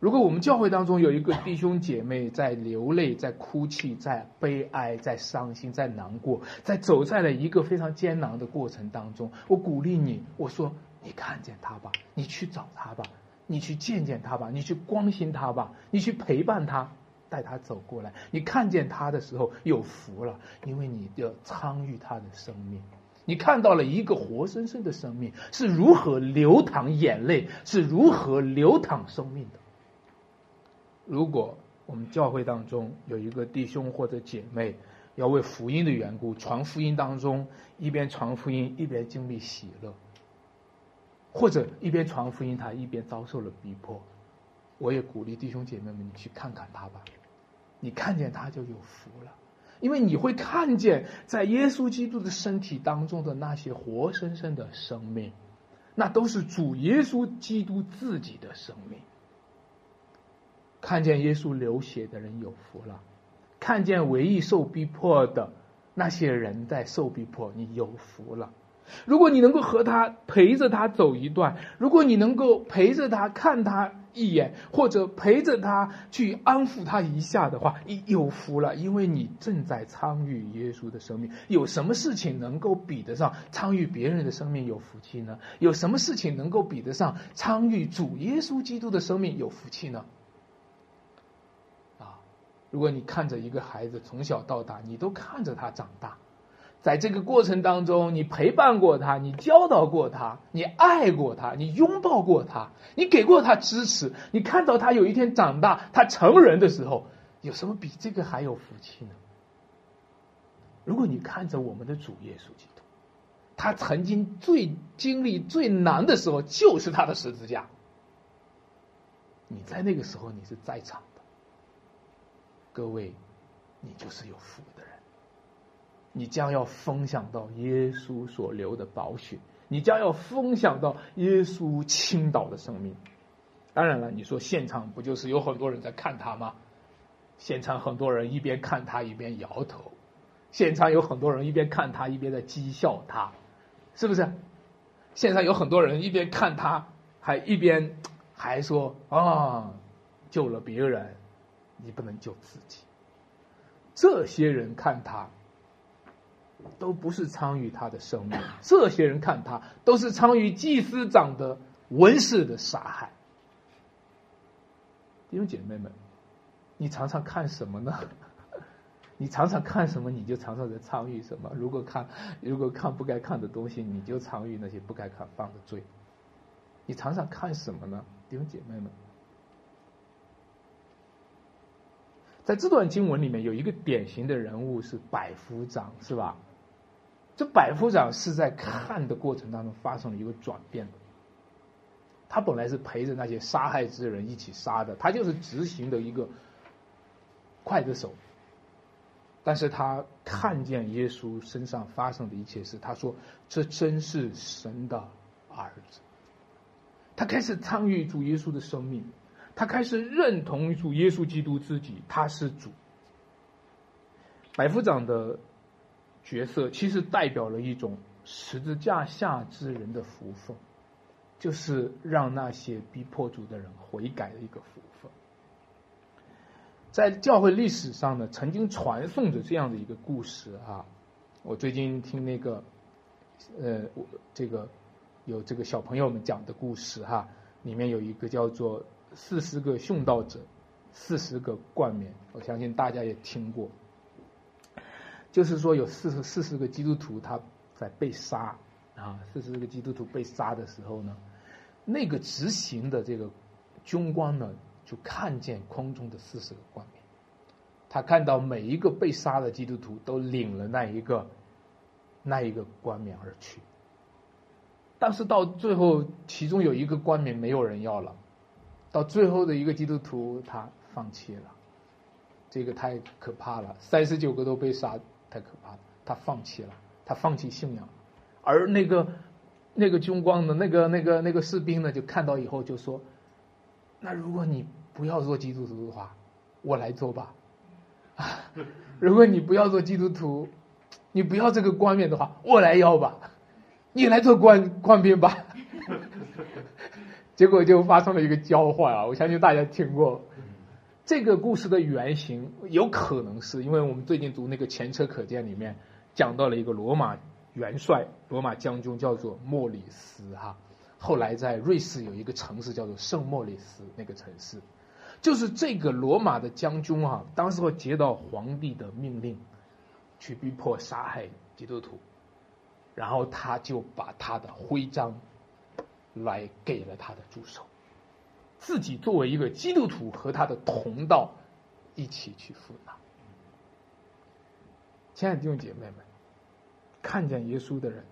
如果我们教会当中有一个弟兄姐妹在流泪、在哭泣、在悲哀、在伤心、在难过，在走在了一个非常艰难的过程当中，我鼓励你，我说你看见他吧，你去找他吧，你去见见他吧，你去关心他吧，你去陪伴他。带他走过来，你看见他的时候有福了，因为你要参与他的生命，你看到了一个活生生的生命是如何流淌眼泪，是如何流淌生命的。如果我们教会当中有一个弟兄或者姐妹要为福音的缘故传福音当中，一边传福音一边经历喜乐，或者一边传福音他一边遭受了逼迫，我也鼓励弟兄姐妹们，你去看看他吧。你看见他就有福了，因为你会看见在耶稣基督的身体当中的那些活生生的生命，那都是主耶稣基督自己的生命。看见耶稣流血的人有福了，看见唯一受逼迫的那些人在受逼迫，你有福了。如果你能够和他陪着他走一段，如果你能够陪着他看他。一眼，或者陪着他去安抚他一下的话，你有福了，因为你正在参与耶稣的生命。有什么事情能够比得上参与别人的生命有福气呢？有什么事情能够比得上参与主耶稣基督的生命有福气呢？啊，如果你看着一个孩子从小到大，你都看着他长大。在这个过程当中，你陪伴过他，你教导过他，你爱过他，你拥抱过他，你给过他支持，你看到他有一天长大，他成人的时候，有什么比这个还有福气呢？如果你看着我们的主耶稣基督，他曾经最经历最难的时候，就是他的十字架。你在那个时候你是在场的，各位，你就是有福的人。你将要分享到耶稣所流的宝血，你将要分享到耶稣倾倒的生命。当然了，你说现场不就是有很多人在看他吗？现场很多人一边看他一边摇头，现场有很多人一边看他一边在讥笑他，是不是？现场有很多人一边看他还一边还说啊，救了别人，你不能救自己。这些人看他。都不是参与他的生命，这些人看他都是参与祭司长的文士的杀害。弟兄姐妹们，你常常看什么呢？你常常看什么，你就常常在参与什么。如果看，如果看不该看的东西，你就参与那些不该看犯的罪。你常常看什么呢？弟兄姐妹们，在这段经文里面有一个典型的人物是百夫长，是吧？这百夫长是在看的过程当中发生了一个转变的。他本来是陪着那些杀害之人一起杀的，他就是执行的一个刽子手。但是他看见耶稣身上发生的一切事，他说：“这真是神的儿子。”他开始参与主耶稣的生命，他开始认同主耶稣基督自己，他是主。百夫长的角色其实代表了一种十字架下之人的福分，就是让那些逼迫主的人悔改的一个福分。在教会历史上呢，曾经传颂着这样的一个故事啊。我最近听那个，呃，我这个有这个小朋友们讲的故事哈，里面有一个叫做四十个殉道者，四十个冠冕，我相信大家也听过。就是说有四十四十个基督徒他在被杀啊，四十个基督徒被杀的时候呢，那个执行的这个军官呢。就看见空中的四十个冠冕，他看到每一个被杀的基督徒都领了那一个那一个冠冕而去，但是到最后，其中有一个冠冕没有人要了，到最后的一个基督徒他放弃了，这个太可怕了，三十九个都被杀，太可怕了，他放弃了，他放弃信仰，而那个那个军官的那个那个那个士兵呢，就看到以后就说。那如果你不要做基督徒的话，我来做吧。啊 如果你不要做基督徒，你不要这个冠冕的话，我来要吧。你来做冠冠冕吧。结果就发生了一个交换啊！我相信大家听过这个故事的原型，有可能是因为我们最近读那个《前车可鉴》里面讲到了一个罗马元帅、罗马将军，叫做莫里斯哈。后来在瑞士有一个城市叫做圣莫里斯，那个城市，就是这个罗马的将军啊，当时接到皇帝的命令，去逼迫杀害基督徒，然后他就把他的徽章来给了他的助手，自己作为一个基督徒和他的同道一起去赴难。亲爱的弟兄姐妹们，看见耶稣的人。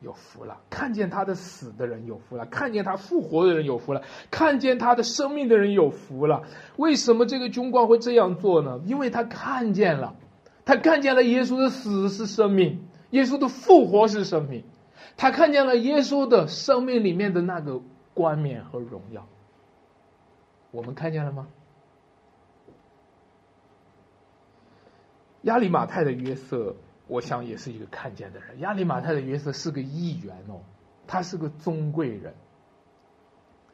有福了，看见他的死的人有福了，看见他复活的人有福了，看见他的生命的人有福了。为什么这个军官会这样做呢？因为他看见了，他看见了耶稣的死是生命，耶稣的复活是生命，他看见了耶稣的生命里面的那个冠冕和荣耀。我们看见了吗？亚里马泰的约瑟。我想也是一个看见的人。亚里马泰的约瑟是个议员哦，他是个尊贵人，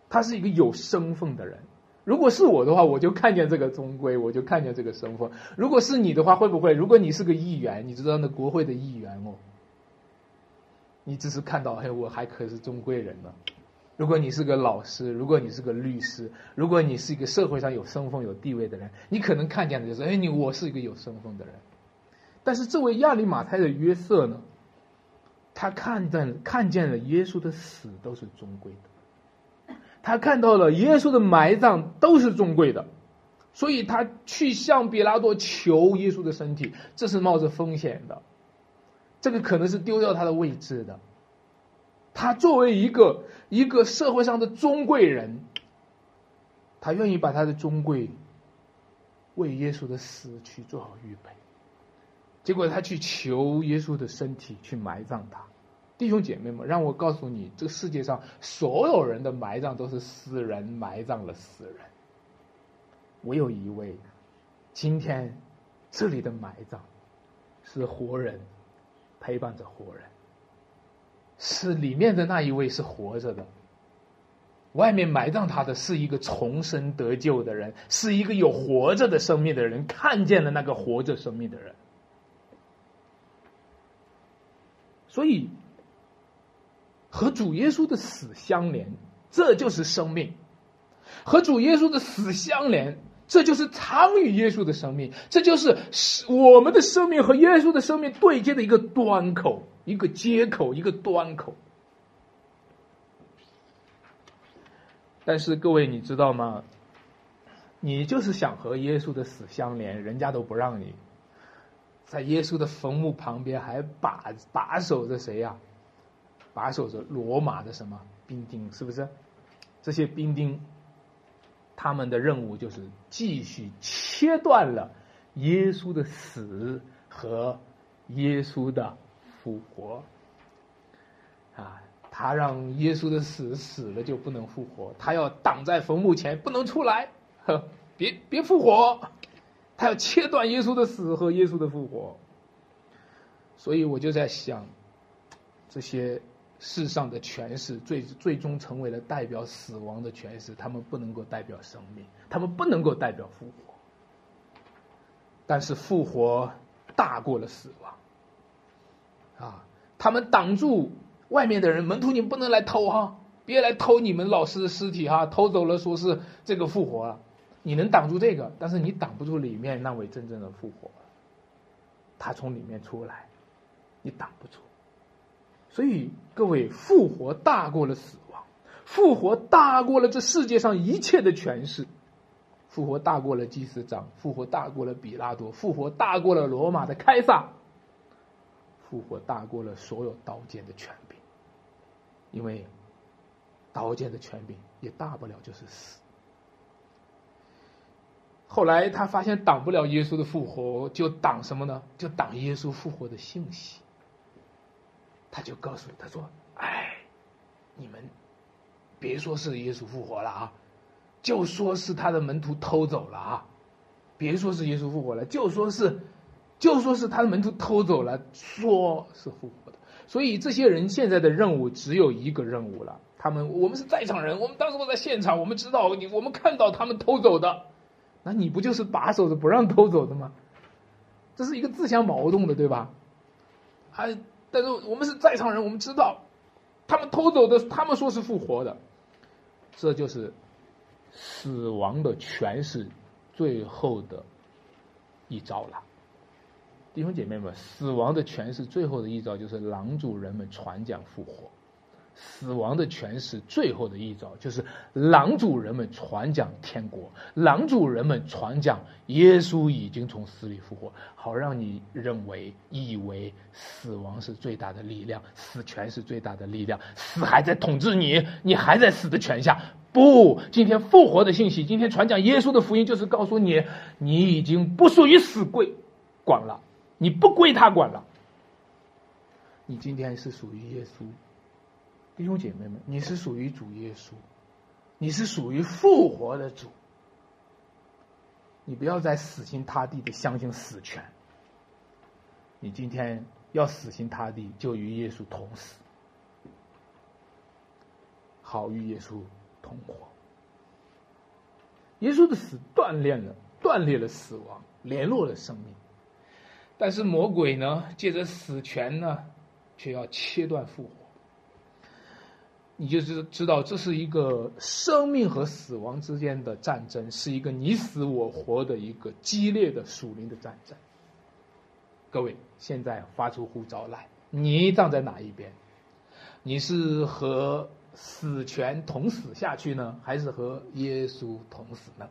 他是一个有身份的人。如果是我的话，我就看见这个尊贵，我就看见这个身份。如果是你的话，会不会？如果你是个议员，你知道那国会的议员哦，你只是看到，嘿，我还可是尊贵人呢。如果你是个老师，如果你是个律师，如果你是一个社会上有身份、有地位的人，你可能看见的就是，哎，你我是一个有身份的人。但是这位亚里马泰的约瑟呢，他看见看见了耶稣的死都是尊贵的，他看到了耶稣的埋葬都是尊贵的，所以他去向比拉多求耶稣的身体，这是冒着风险的，这个可能是丢掉他的位置的。他作为一个一个社会上的尊贵人，他愿意把他的尊贵为耶稣的死去做好预备。结果他去求耶稣的身体去埋葬他，弟兄姐妹们，让我告诉你，这个世界上所有人的埋葬都是死人埋葬了死人，唯有一位，今天这里的埋葬是活人陪伴着活人，是里面的那一位是活着的，外面埋葬他的是一个重生得救的人，是一个有活着的生命的人，看见了那个活着生命的人。所以，和主耶稣的死相连，这就是生命；和主耶稣的死相连，这就是参与耶稣的生命。这就是我们的生命和耶稣的生命对接的一个端口，一个接口，一个端口。但是各位，你知道吗？你就是想和耶稣的死相连，人家都不让你。在耶稣的坟墓旁边还把把守着谁呀？把守着罗马的什么兵丁？是不是？这些兵丁，他们的任务就是继续切断了耶稣的死和耶稣的复活。啊，他让耶稣的死死了就不能复活，他要挡在坟墓前不能出来，呵，别别复活，他要切断耶稣的死和耶稣的复活。所以我就在想，这些世上的权势最最终成为了代表死亡的权势，他们不能够代表生命，他们不能够代表复活，但是复活大过了死亡。啊，他们挡住外面的人，门徒你不能来偷哈，别来偷你们老师的尸体哈，偷走了说是这个复活了，你能挡住这个，但是你挡不住里面那位真正的复活，他从里面出来，你挡不住。所以各位，复活大过了死亡，复活大过了这世界上一切的权势，复活大过了祭司长，复活大过了比拉多，复活大过了罗马的凯撒。复活大过了所有刀剑的权柄，因为刀剑的权柄也大不了就是死。后来他发现挡不了耶稣的复活，就挡什么呢？就挡耶稣复活的信息。他就告诉他说：“哎，你们别说是耶稣复活了啊，就说是他的门徒偷走了啊，别说是耶稣复活了，就说是。”就说是他的门徒偷走了，说是复活的，所以这些人现在的任务只有一个任务了。他们我们是在场人，我们当时我在现场，我们知道你，我们看到他们偷走的，那你不就是把守着不让偷走的吗？这是一个自相矛盾的，对吧？还但是我们是在场人，我们知道他们偷走的，他们说是复活的，这就是死亡的权势最后的一招了。弟兄姐妹们，死亡的权势最后的一招就是狼主人们传讲复活；死亡的权势最后的一招就是狼主人们传讲天国；狼主人们传讲耶稣已经从死里复活，好让你认为、以为死亡是最大的力量，死权是最大的力量，死还在统治你，你还在死的权下。不，今天复活的信息，今天传讲耶稣的福音，就是告诉你，你已经不属于死鬼管了。你不归他管了，你今天是属于耶稣，弟兄姐妹们，你是属于主耶稣，你是属于复活的主，你不要再死心塌地的相信死权，你今天要死心塌地就与耶稣同死，好与耶稣同活。耶稣的死锻炼了，断裂了死亡，联络了生命。但是魔鬼呢，借着死权呢，却要切断复活。你就知知道，这是一个生命和死亡之间的战争，是一个你死我活的一个激烈的属灵的战争。各位，现在发出呼召来，你站在哪一边？你是和死权同死下去呢，还是和耶稣同死呢？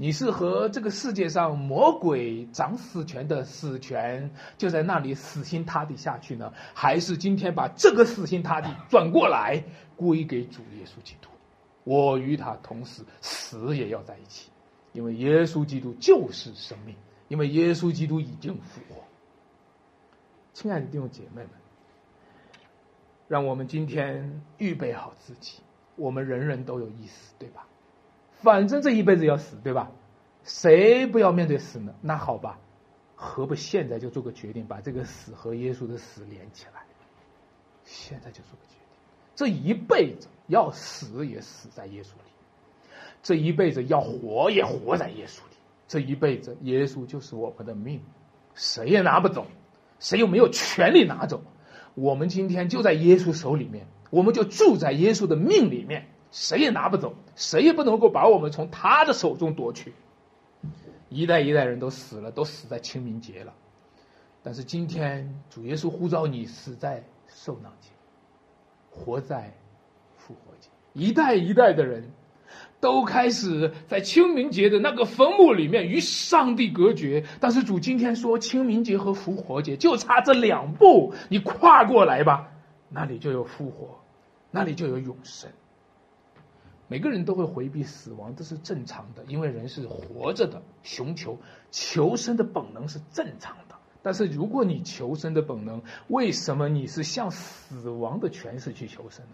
你是和这个世界上魔鬼掌死权的死权就在那里死心塌地下去呢，还是今天把这个死心塌地转过来归给主耶稣基督？我与他同死，死也要在一起，因为耶稣基督就是生命，因为耶稣基督已经复活。亲爱的弟兄姐妹们，让我们今天预备好自己，我们人人都有意思，对吧？反正这一辈子要死，对吧？谁不要面对死呢？那好吧，何不现在就做个决定，把这个死和耶稣的死连起来？现在就做个决定，这一辈子要死也死在耶稣里，这一辈子要活也活在耶稣里，这一辈子耶稣就是我们的命，谁也拿不走，谁又没有权利拿走？我们今天就在耶稣手里面，我们就住在耶稣的命里面。谁也拿不走，谁也不能够把我们从他的手中夺去。一代一代人都死了，都死在清明节了。但是今天主耶稣呼召你死在受难节，活在复活节。一代一代的人都开始在清明节的那个坟墓里面与上帝隔绝。但是主今天说，清明节和复活节就差这两步，你跨过来吧，那里就有复活，那里就有永生。每个人都会回避死亡，这是正常的，因为人是活着的，寻求求生的本能是正常的。但是如果你求生的本能，为什么你是向死亡的权势去求生呢？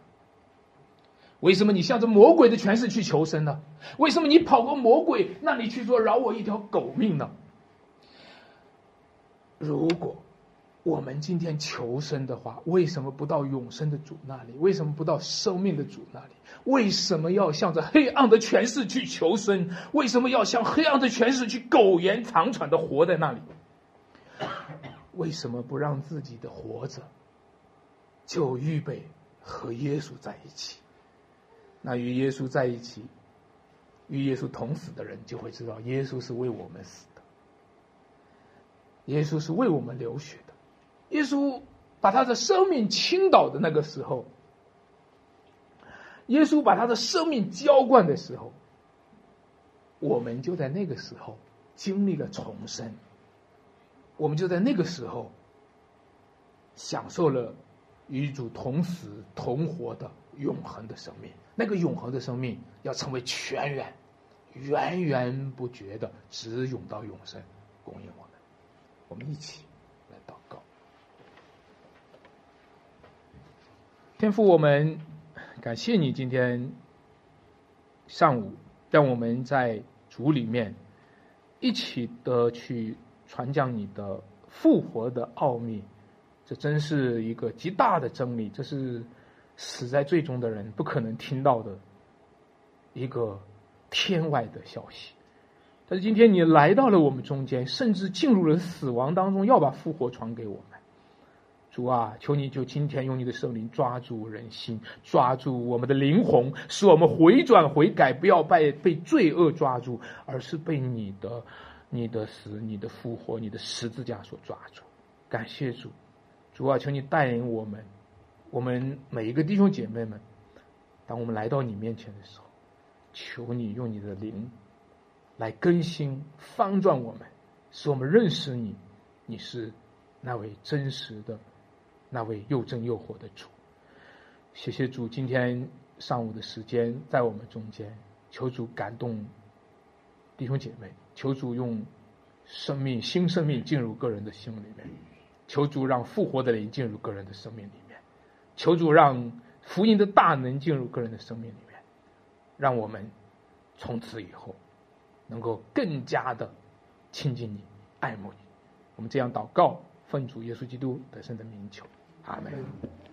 为什么你向着魔鬼的权势去求生呢？为什么你跑过魔鬼那里去说饶我一条狗命呢？如果我们今天求生的话，为什么不到永生的主那里？为什么不到生命的主那里？为什么要向着黑暗的权势去求生？为什么要向黑暗的权势去苟延残喘的活在那里？为什么不让自己的活着就预备和耶稣在一起？那与耶稣在一起，与耶稣同死的人就会知道，耶稣是为我们死的，耶稣是为我们流血。耶稣把他的生命倾倒的那个时候，耶稣把他的生命浇灌的时候，我们就在那个时候经历了重生，我们就在那个时候享受了与主同死同活的永恒的生命。那个永恒的生命要成为全员、源源不绝的直涌到永生，供应我们。我们一起来祷告。天父，我们感谢你今天上午让我们在主里面一起的去传讲你的复活的奥秘，这真是一个极大的真理，这是死在最终的人不可能听到的一个天外的消息。但是今天你来到了我们中间，甚至进入了死亡当中，要把复活传给我们。主啊，求你就今天用你的圣灵抓住人心，抓住我们的灵魂，使我们回转悔改，不要被被罪恶抓住，而是被你的、你的死、你的复活、你的十字架所抓住。感谢主，主啊，求你带领我们，我们每一个弟兄姐妹们，当我们来到你面前的时候，求你用你的灵来更新、翻转我们，使我们认识你，你是那位真实的。那位又真又活的主，谢谢主，今天上午的时间在我们中间，求主感动弟兄姐妹，求主用生命新生命进入个人的心里面，求主让复活的灵进入个人的生命里面，求主让福音的大能进入个人的生命里面，让我们从此以后能够更加的亲近你、爱慕你。我们这样祷告，奉主耶稣基督得胜的名求。阿门。